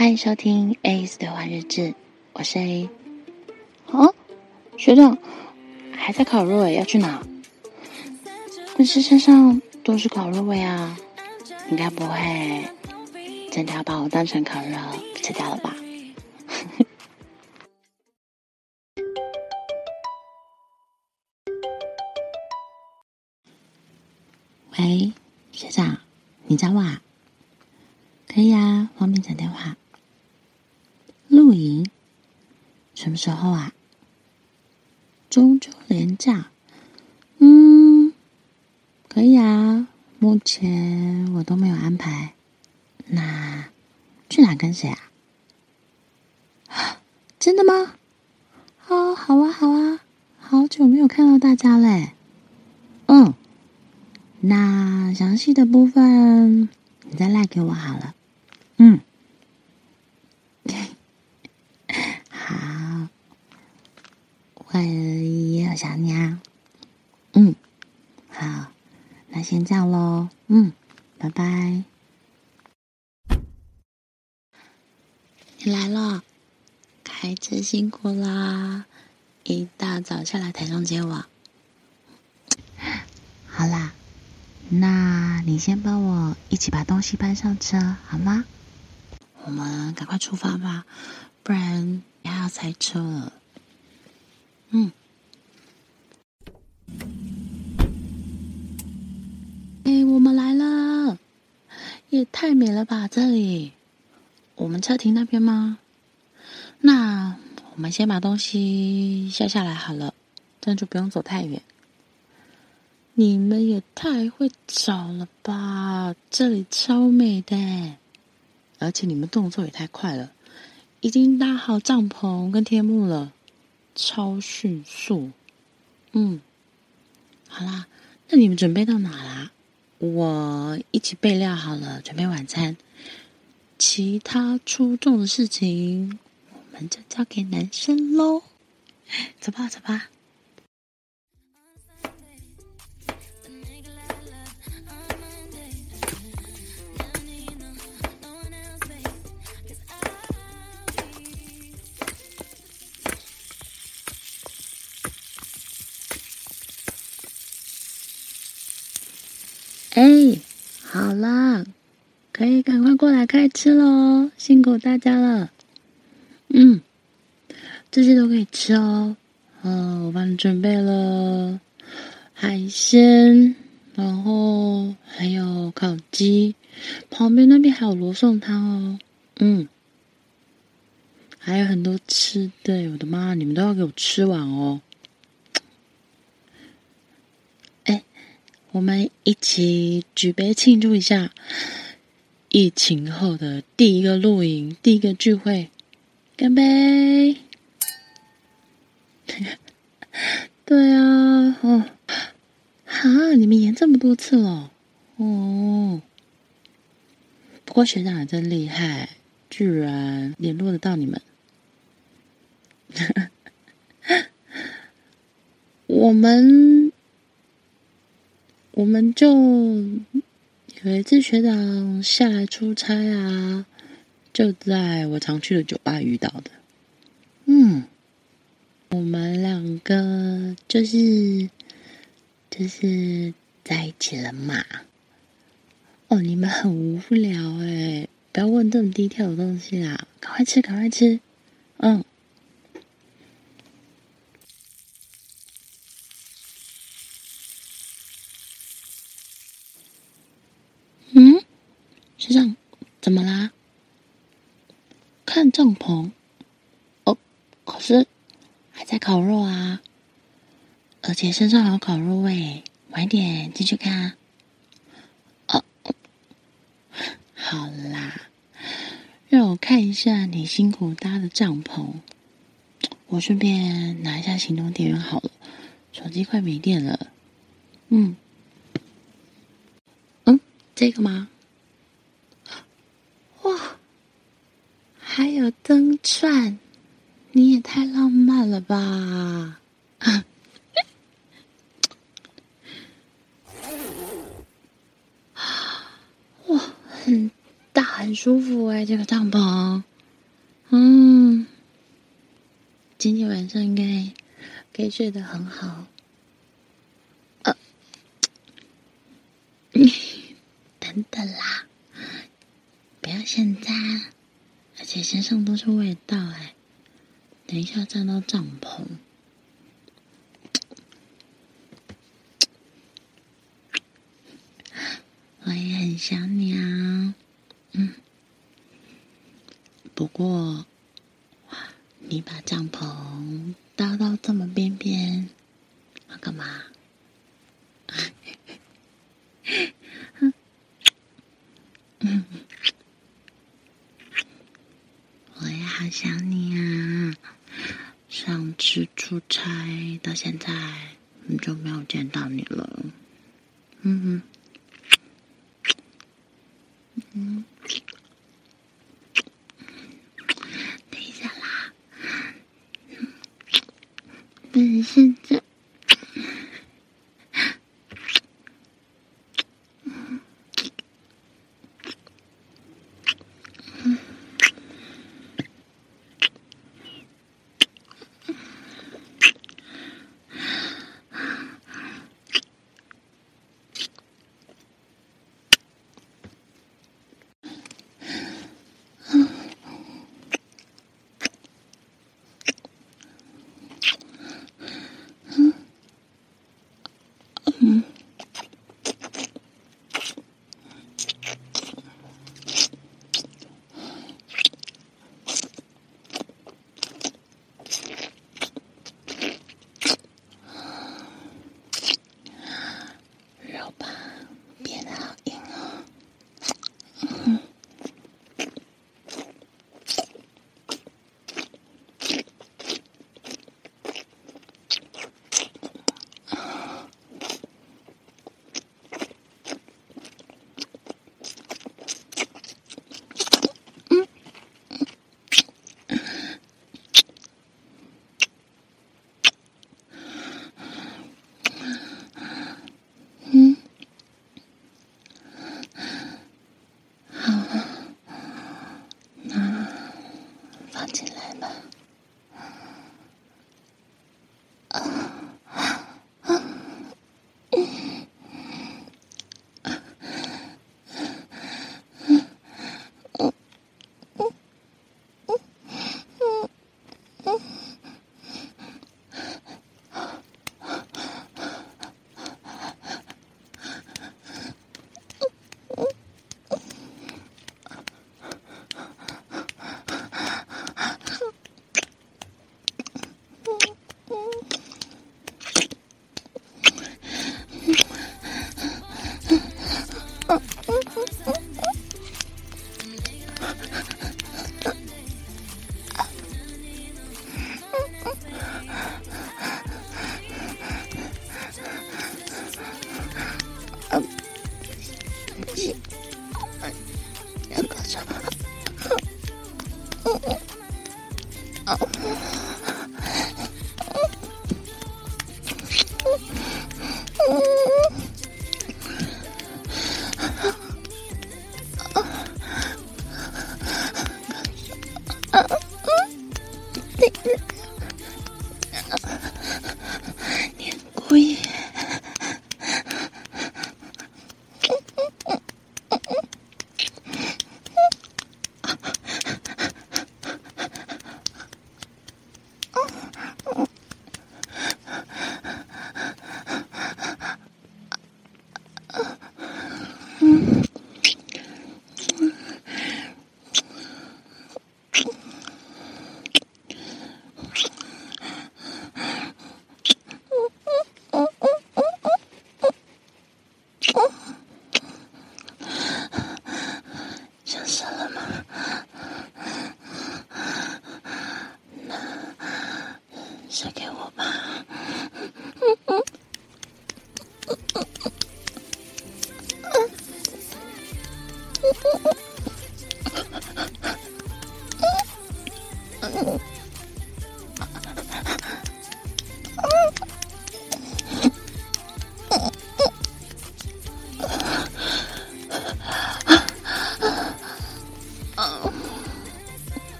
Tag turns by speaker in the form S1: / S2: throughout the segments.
S1: 欢迎收听 A's 的话日志，我是 A。啊，学长还在烤肉诶，要去哪？可是身上都是烤肉味啊，应该不会真的要把我当成烤肉吃掉了吧？喂，学长，你找我啊？可以啊，方便讲电话。露营？什么时候啊？中秋连假？嗯，可以啊。目前我都没有安排。那去哪跟谁啊？啊，真的吗？哦，好啊，好啊，好久没有看到大家嘞。嗯。那详细的部分你再赖给我好了。嗯，我也好想你啊。嗯，好，那先这样喽。嗯，拜拜。你来了，开车辛苦啦！一大早下来台中接我。好啦。那你先帮我一起把东西搬上车，好吗？我们赶快出发吧，不然还要塞车了。嗯。哎，我们来了，也太美了吧！这里，我们车停那边吗？那我们先把东西下下来好了，这样就不用走太远。你们也太会找了吧！这里超美的，而且你们动作也太快了，已经搭好帐篷跟天幕了，超迅速。嗯，好啦，那你们准备到哪啦？我一起备料好了，准备晚餐。其他出众的事情，我们就交给男生喽。走吧，走吧。可以赶快过来开吃喽！辛苦大家了。嗯，这些都可以吃哦。哦，我帮你准备了海鲜，然后还有烤鸡，旁边那边还有罗宋汤哦。嗯，还有很多吃的，我的妈，你们都要给我吃完哦。哎我们一起举杯庆祝一下疫情后的第一个露营，第一个聚会，干杯！对啊，哦，哈，你们演这么多次了，哦。不过学长也真厉害，居然联络得到你们。我们。我们就有一次学长下来出差啊，就在我常去的酒吧遇到的。嗯，我们两个就是就是在一起了嘛。哦，你们很无聊诶，不要问这么低调的东西啦，赶快吃，赶快吃。嗯。让，怎么啦？看帐篷。哦，可是还在烤肉啊，而且身上还有烤肉味。晚点进去看。哦，好啦，让我看一下你辛苦搭的帐篷。我顺便拿一下行动电源好了，手机快没电了。嗯，嗯，这个吗？哇还有灯串，你也太浪漫了吧！哇，很大，很舒服哎，这个帐篷。嗯，今天晚上应该可以睡得很好。呃，等等啦，不要现在，而且身上都是味道哎，等一下站到帐篷。我也很想你啊，嗯。不过，你把帐篷搭到这么边边，要干嘛？我也好想你啊！上次出差到现在，很久没有见到你了。嗯嗯。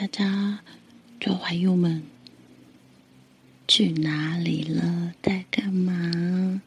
S1: 大家做怀友们去哪里了，在干嘛？